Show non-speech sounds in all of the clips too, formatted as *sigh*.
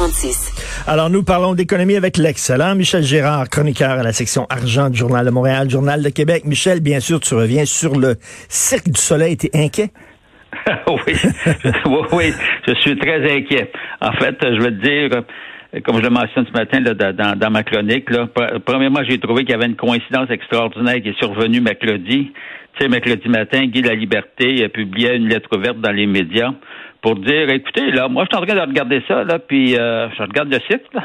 46. Alors, nous parlons d'économie avec l'excellent Michel Gérard, chroniqueur à la section argent du Journal de Montréal, Journal de Québec. Michel, bien sûr, tu reviens sur le Cirque du Soleil. T'es inquiet? *laughs* *laughs* oui, oui, je suis très inquiet. En fait, je veux te dire, comme je le mentionne ce matin dans, ma chronique, là, premièrement, j'ai trouvé qu'il y avait une coïncidence extraordinaire qui est survenue mercredi. Tu sais, mercredi matin, Guy La Liberté publiait une lettre ouverte dans les médias pour dire, écoutez, là, moi, je suis en train de regarder ça, là, puis euh, je regarde le site, là.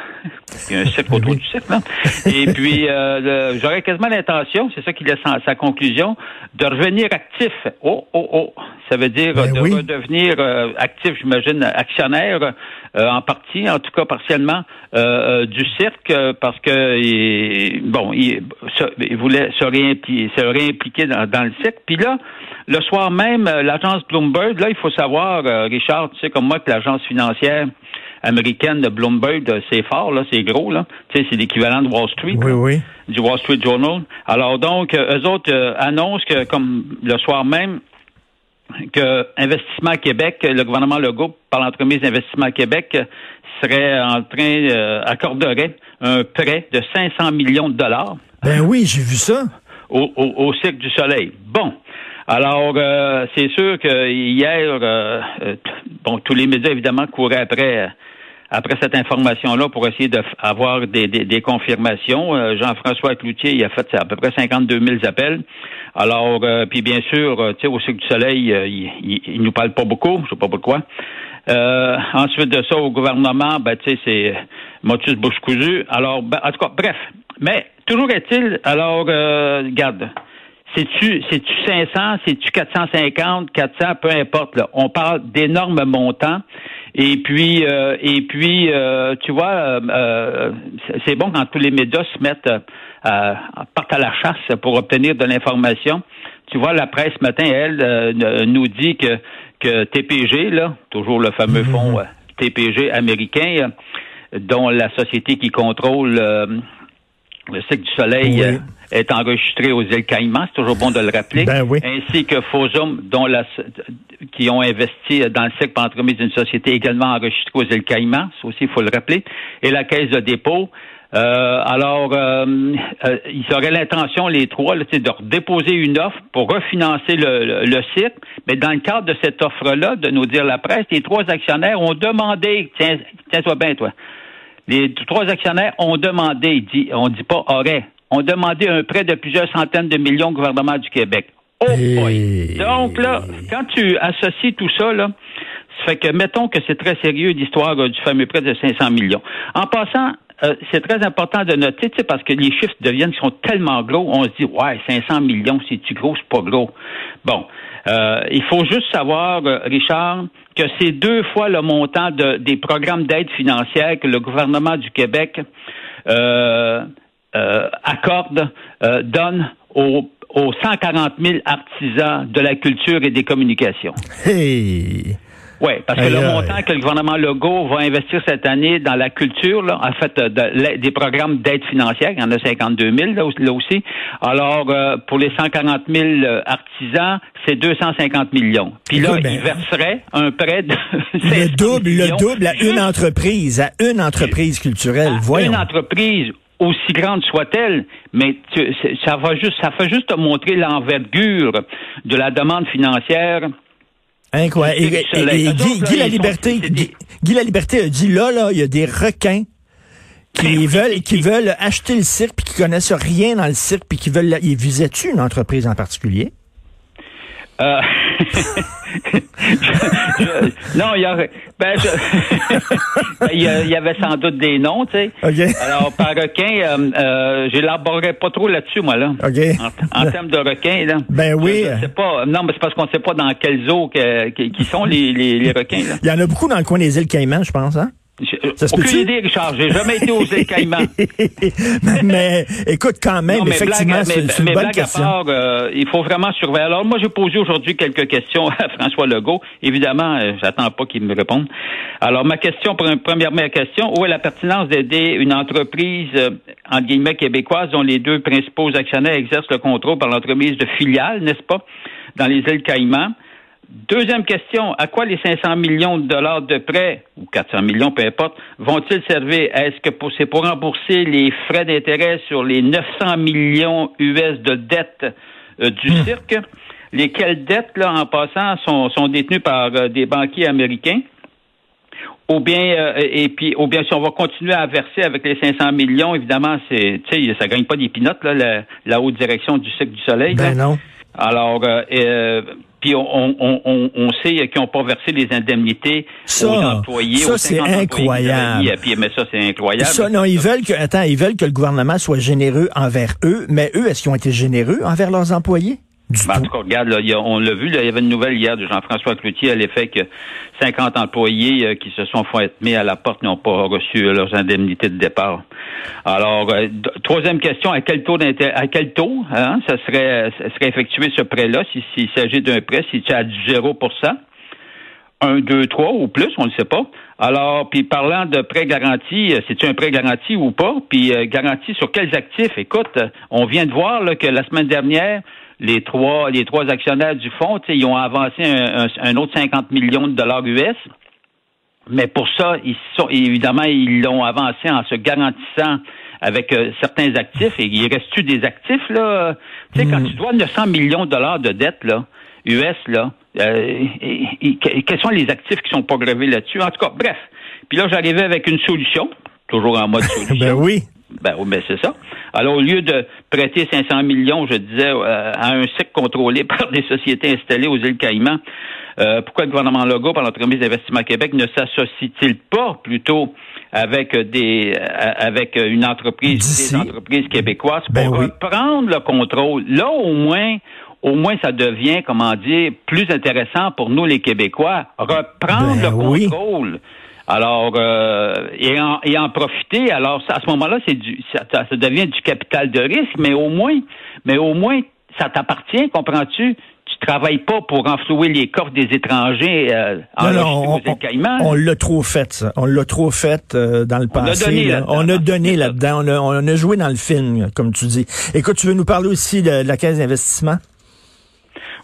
Il y a un site *laughs* autour du site, là. Et puis, euh, j'aurais quasiment l'intention, c'est ça qui laisse sa conclusion, de revenir actif. Oh, oh, oh. Ça veut dire Ben de oui. redevenir euh, actif, j'imagine, actionnaire, euh, en partie, en tout cas partiellement, euh, euh, du cirque, euh, parce que, il- bon, il, se- il voulait se, réimpli- se réimpliquer dans, dans le cirque. Puis là, le soir même, euh, l'agence Bloomberg, là, il faut savoir, euh, Richard, tu sais comme moi que l'agence financière américaine de Bloomberg, c'est fort, là, c'est gros, là. Tu sais, c'est l'équivalent de Wall Street. Oui, là, oui. Du Wall Street Journal. Alors donc, eux autres euh, annoncent que, comme le soir même, que Investissement Québec, le gouvernement Legault, par l'entremise Investissement Québec, serait en train, euh, accorderait un prêt de 500 millions de dollars Ben oui, j'ai vu ça. au, au, au Cirque du Soleil. Bon. Alors, euh, c'est sûr que hier, euh, bon, tous les médias, évidemment, couraient après, après cette information-là pour essayer d'avoir des, des, des confirmations. Euh, Jean-François Cloutier, il a fait à peu près 52 000 appels. Alors, euh, puis bien sûr, euh, tu sais, au Cirque du Soleil, euh, il, il, il nous parle pas beaucoup, je sais pas pourquoi. Euh, ensuite de ça, au gouvernement, ben, tu sais, c'est motus bouche cousue. Alors, ben, en tout cas, bref. Mais, toujours est-il, alors, regarde, c'est-tu, c'est-tu 500, c'est-tu 450, 400, peu importe, là. On parle d'énormes montants. Et puis, euh, et puis, euh, tu vois, euh, euh, c'est- bon quand tous les médias se mettent, euh, à- partent à la chasse pour obtenir de l'information. Tu vois, la presse ce matin, elle, euh, nous dit que, que TPG, là, toujours le fameux fonds euh, TPG américain, dont la société qui contrôle euh, le cycle du soleil Oui. euh, est enregistré aux îles Caïmans, c'est toujours bon de le rappeler. Ben oui. Ainsi que Fosum, dont la, qui ont investi dans le cycle par entremise d'une société également enregistrée aux îles Caïmans, ça aussi il faut le rappeler, et la caisse de dépôt. Euh, alors, euh, euh, ils auraient l'intention, les trois, là, de déposer une offre pour refinancer le, le, le site. Mais dans le cadre de cette offre-là, de nous dire la presse, les trois actionnaires ont demandé, tiens, tiens-toi bien, toi, les trois actionnaires ont demandé, dit, on dit pas aurait, ont demandé un prêt de plusieurs centaines de millions au gouvernement du Québec. Oh boy! Donc là, quand tu associes tout ça, là, ça fait que mettons que c'est très sérieux l'histoire euh, du fameux prêt de 500 millions. En passant, euh, c'est très important de noter, tu sais, parce que les chiffres deviennent sont tellement gros, on se dit ouais, 500 millions, c'est-tu gros, c'est pas gros? Bon, euh, il faut juste savoir, euh, Richard, que c'est deux fois le montant de, des programmes d'aide financière que le gouvernement du Québec euh, accorde, donne aux, aux 140 000 artisans de la culture et des communications. Hey! Oui, parce que le montant que le gouvernement Legault va investir cette année dans la culture, là, en fait, euh, de des programmes d'aide financière, il y en a 52 000 là, aussi- là aussi. Alors, euh, pour les 140 000 euh, artisans, c'est 250 millions. Puis là, ben, ils verseraient un prêt de *laughs* Le 500 double, le double à une entreprise, à une entreprise culturelle. à Voyons. une entreprise aussi grande soit-elle, mais tu- ça va juste, ça fait juste te montrer l'envergure de la demande financière Incroyable. Et, Guy, Guy la Liberté, Guy, Guy la Liberté a dit là, là, il y a des requins qui veulent, qui veulent acheter le cirque puis qui connaissent rien dans le cirque puis qui veulent, ils visaient-tu une entreprise en particulier? Euh, *laughs* je- je- non, il y aurait. Ben, je- *laughs* il y, a- il y avait sans doute des noms, tu sais. OK. Alors, par requin, euh, euh, j'élaborerai pas trop là-dessus, moi, là. OK. En, en termes de requins, là. Ben oui. Je, sais pas. Non, mais c'est parce qu'on sait pas dans quel zoo que- que- qui sont les, les, les requins, là. Il y en a beaucoup dans le coin des îles Caïmans, je pense, hein? J'ai- Ça Aucune idée, Richard. J'ai jamais été aux *laughs* îles Caïmans. *laughs* mais écoute, quand même, Non, mais effectivement, c'est une mais bonne à question. part, euh, il faut vraiment surveiller. Alors, moi, j'ai posé aujourd'hui quelques questions *laughs* à François Legault. Évidemment, euh, j'attends pas qu'il me réponde. Alors, ma question, première question, où est la pertinence d'aider une entreprise, euh, entre guillemets, québécoise, dont les deux principaux actionnaires exercent le contrôle par l'entremise de filiales, n'est-ce pas, dans les îles Caïmans? Deuxième question, à quoi les 500 millions de dollars de prêts, ou 400 millions, peu importe, vont-ils servir? Est-ce que c'est pour rembourser les frais d'intérêt sur les 900 millions US de dettes euh, du hmm. cirque? Lesquelles dettes, là, en passant, sont, sont détenues par euh, des banquiers américains? Ou bien, euh, et puis, ou bien si on va continuer à verser avec les 500 millions, évidemment, c'est, tu sais, ça gagne pas des pinottes, là, la, haute direction du cycle du soleil. Ben non. Alors, euh, euh, puis on, on, on, on sait qu'ils n'ont pas versé les indemnités aux employés. Ça, c'est incroyable. Puis, mais ça, c'est incroyable. Ça, non, ils veulent que, attends, ils veulent que le gouvernement soit généreux envers eux, mais eux, est-ce qu'ils ont été généreux envers leurs employés? Ben, en tout cas, regarde, là, on l'a vu, là, il y avait une nouvelle hier de Jean-François Cloutier à l'effet que 50 employés euh, qui se sont fait mis à la porte n'ont pas reçu euh, leurs indemnités de départ. Alors, euh, troisième question, à quel taux à quel taux hein, ça serait, ça serait effectué ce prêt-là, s'il s'agit d'un prêt, si tu as du 0% un, deux, trois ou plus, on ne sait pas. Alors, puis parlant de prêt garanti, c'est-tu un prêt garanti ou pas? Puis garanti sur quels actifs? Écoute, on vient de voir là, que la semaine dernière, les trois, les trois actionnaires du fonds, ils ont avancé un, autre 50 millions de dollars US. Mais pour ça, ils sont, évidemment, ils l'ont avancé en se garantissant avec euh, certains actifs. Et il reste-tu des actifs, là? Tu sais, quand hmm. tu dois 900 millions de dollars de dette, là, US, là, euh, quels sont les actifs qui sont pas grevés là-dessus? En tout cas, bref. Puis là, j'arrivais avec une solution, toujours en mode *laughs* solution. ben oui. Ben, ben c'est ça. Alors, au lieu de prêter 500 millions, je disais, euh, à un cycle contrôlé *laughs* par des sociétés installées aux îles Caïmans, euh, pourquoi le gouvernement Legault, par l'entremise d'Investissement Québec, ne s'associe-t-il pas plutôt avec des euh, avec une entreprise, des entreprises québécoises ben pour reprendre le contrôle? Là, au moins, au moins ça devient, comment dire, plus intéressant pour nous les Québécois. Reprendre ben le contrôle. Alors, euh, et, en, et en profiter. Alors, à ce moment-là, c'est du, ça, ça, devient du capital de risque, mais au moins, mais au moins, ça t'appartient, comprends-tu? Tu travailles pas pour enflouer les coffres des étrangers euh, en non, on, on, l'a trop fait, ça. On l'a trop fait euh, dans le passé. On a donné là-dedans. On, a, on a joué dans le film, comme tu dis. Écoute, tu veux nous parler aussi de, la caisse d'investissement?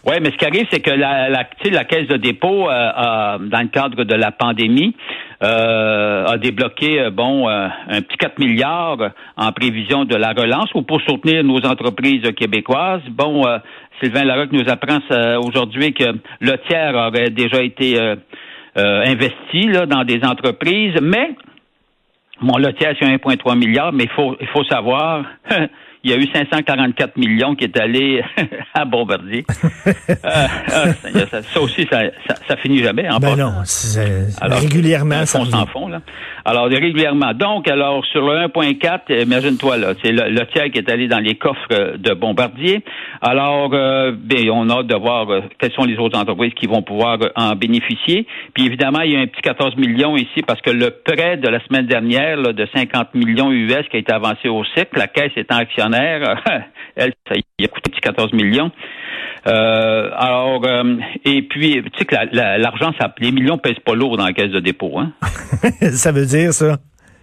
Oui, mais ce qui arrive, c'est que la, la, la caisse de dépôt, euh, dans le cadre de la pandémie, euh, a débloqué euh, bon euh, un petit 4 milliards en prévision de la relance ou pour soutenir nos entreprises québécoises. Bon, Sylvain Larocque nous apprend aujourd'hui que le tiers aurait déjà été investi là, dans des entreprises, mais bon, le tiers c'est 1,3 milliard, mais il faut il faut savoir *laughs* il y a eu 544 millions qui est allé *laughs* à Bombardier. *laughs* Euh, euh, ça, aussi, ça, ça, finit jamais. En ben non, alors, régulièrement, ça s'en fond. Là. Alors, régulièrement. Donc, alors, sur le 1.4, imagine-toi, là, c'est le, tiers qui est allé dans les coffres de Bombardier. Alors, euh, ben, on a hâte de voir quelles sont les autres entreprises qui vont pouvoir en bénéficier. Puis, évidemment, il y a un petit 14 millions ici parce que le prêt de la semaine dernière là, de 50 millions US qui a été avancé au cycle, la caisse étant actionnaire *laughs* elle, ça y a coûté 14 millions. Euh, alors, euh, et puis, tu sais que l'argent, ça, les millions pèsent pas lourd dans la caisse de dépôt, hein? *laughs* ça veut dire ça?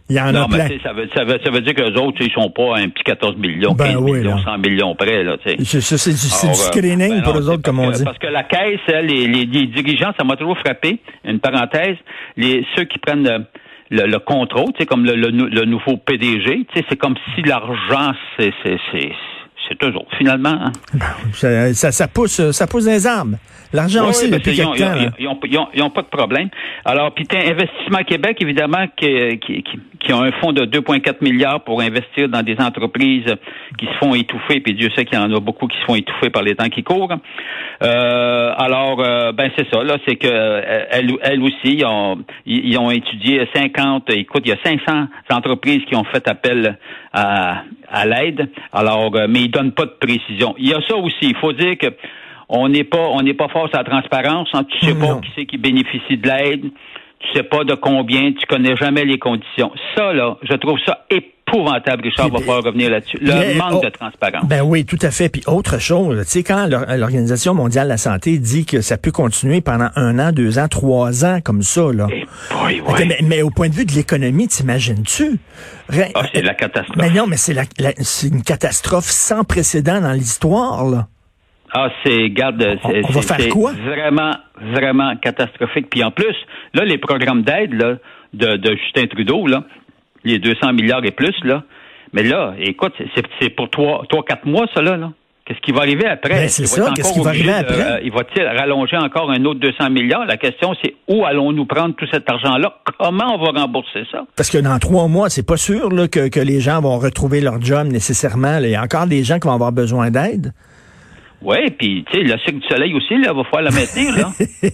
Il y en non, a plein. Ça veut, ça, veut, ça veut dire que les autres, ils sont pas un petit 14 millions, ben 15 millions, 100 millions près, là, tu sais. C'est du, du, screening ben pour eux autres, comme on dit. Parce que la caisse, les, les, les dirigeants, ça m'a toujours frappé, une parenthèse, les, ceux qui prennent le, le contrôle, c'est comme le, le, nouveau PDG, c'est comme si l'argent, c'est c'est toujours finalement. Hein. Ça, ça, ça, pousse, ça pousse des armes. L'argent aussi depuis quelque temps. Ils n'ont pas de problème. Alors, puis Investissement Québec, évidemment, qui, qui, qui, ont un fonds de 2,4 milliards pour investir dans des entreprises qui se font étouffer, puis Dieu sait qu'il y en a beaucoup qui se font étouffer par les temps qui courent. Euh, alors, euh, ben c'est ça, là, c'est que euh, elle, aussi, ils ont, ils ont étudié 50, écoute, il y a 500 entreprises qui ont fait appel à, à l'aide. Alors, mais ils donnent pas de précision. Il y a ça aussi, il faut dire que on n'est pas on n'est pas fort à la transparence. Hein. Tu sais pas qui c'est qui bénéficie de l'aide. Tu sais pas de combien. Tu connais jamais les conditions. Ça là, je trouve ça épouvantable. Richard va pas revenir là-dessus. Le manque de transparence. Ben oui, tout à fait. Puis autre chose, tu sais, quand l'Organisation mondiale de la santé dit que ça peut continuer pendant un an, deux ans, trois ans comme ça, là. Eh mais, au point de vue de l'économie, t'imagines-tu? Ah, c'est la catastrophe. Mais non, mais c'est la, une catastrophe sans précédent dans l'histoire, là. Ah, c'est, garde, c'est vraiment, vraiment catastrophique. Puis en plus, là, les programmes d'aide là, de, de Justin Trudeau, là, les 200 milliards et plus, là, mais là, écoute, c'est pour trois, trois, quatre mois, ça, là. là. Qu'est-ce qui va arriver après? Ben, c'est ça, qu'est-ce qui va arriver après? Euh, il va-t-il rallonger encore un autre 200 milliards? La question, c'est où allons-nous prendre tout cet argent-là? Comment on va rembourser ça? Parce que dans trois mois, c'est pas sûr là, que, que, les gens vont retrouver leur job nécessairement. Il y a encore des gens qui vont avoir besoin d'aide. Oui, puis tu sais, le cycle du soleil aussi, là, va falloir le maintenir, là. *laughs*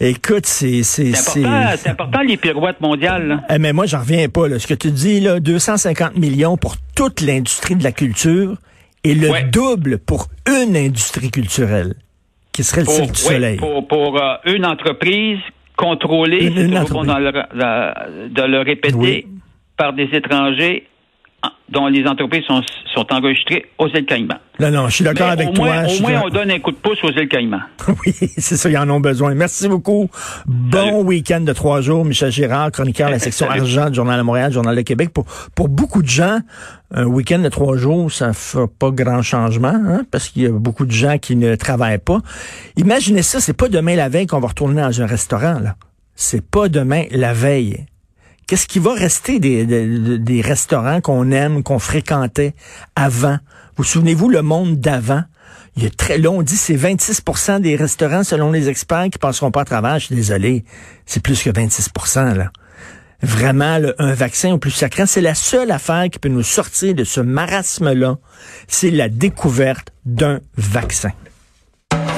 Écoute, c'est... C'est important, c'est important, les pirouettes mondiales, là. Eh, mais moi, j'en reviens pas, là. Ce que tu dis, là, 250 millions pour toute l'industrie de la culture et le double pour une industrie culturelle, qui serait le cycle du soleil. Pour, pour euh, une entreprise contrôlée, une, une entreprise. de le répéter, par des étrangers dont les entreprises sont, sont enregistrées aux îles Caïmans. Non, non, je suis d'accord avec toi. au moins, on donne un coup de pouce aux îles Caïmans. *laughs* oui, c'est ça, ils en ont besoin. Merci beaucoup. Bon week-end de trois jours. Michel Girard, chroniqueur de la *laughs* section argent du Journal de Montréal, Journal de Québec. Pour, pour beaucoup de gens, un week-end de trois jours, ça fait pas grand changement, hein, parce qu'il y a beaucoup de gens qui ne travaillent pas. Imaginez ça, c'est pas demain la veille qu'on va retourner dans un restaurant, là. C'est pas demain la veille. Qu'est-ce qui va rester des, restaurants qu'on aime, qu'on fréquentait avant? Vous souvenez-vous le monde d'avant? Il y a très long, on dit c'est 26% des restaurants, selon les experts, qui passeront pas à travers. Je suis désolé. C'est plus que 26% là. Vraiment, un vaccin au plus sacré, c'est la seule affaire qui peut nous sortir de ce marasme-là. C'est la découverte d'un vaccin.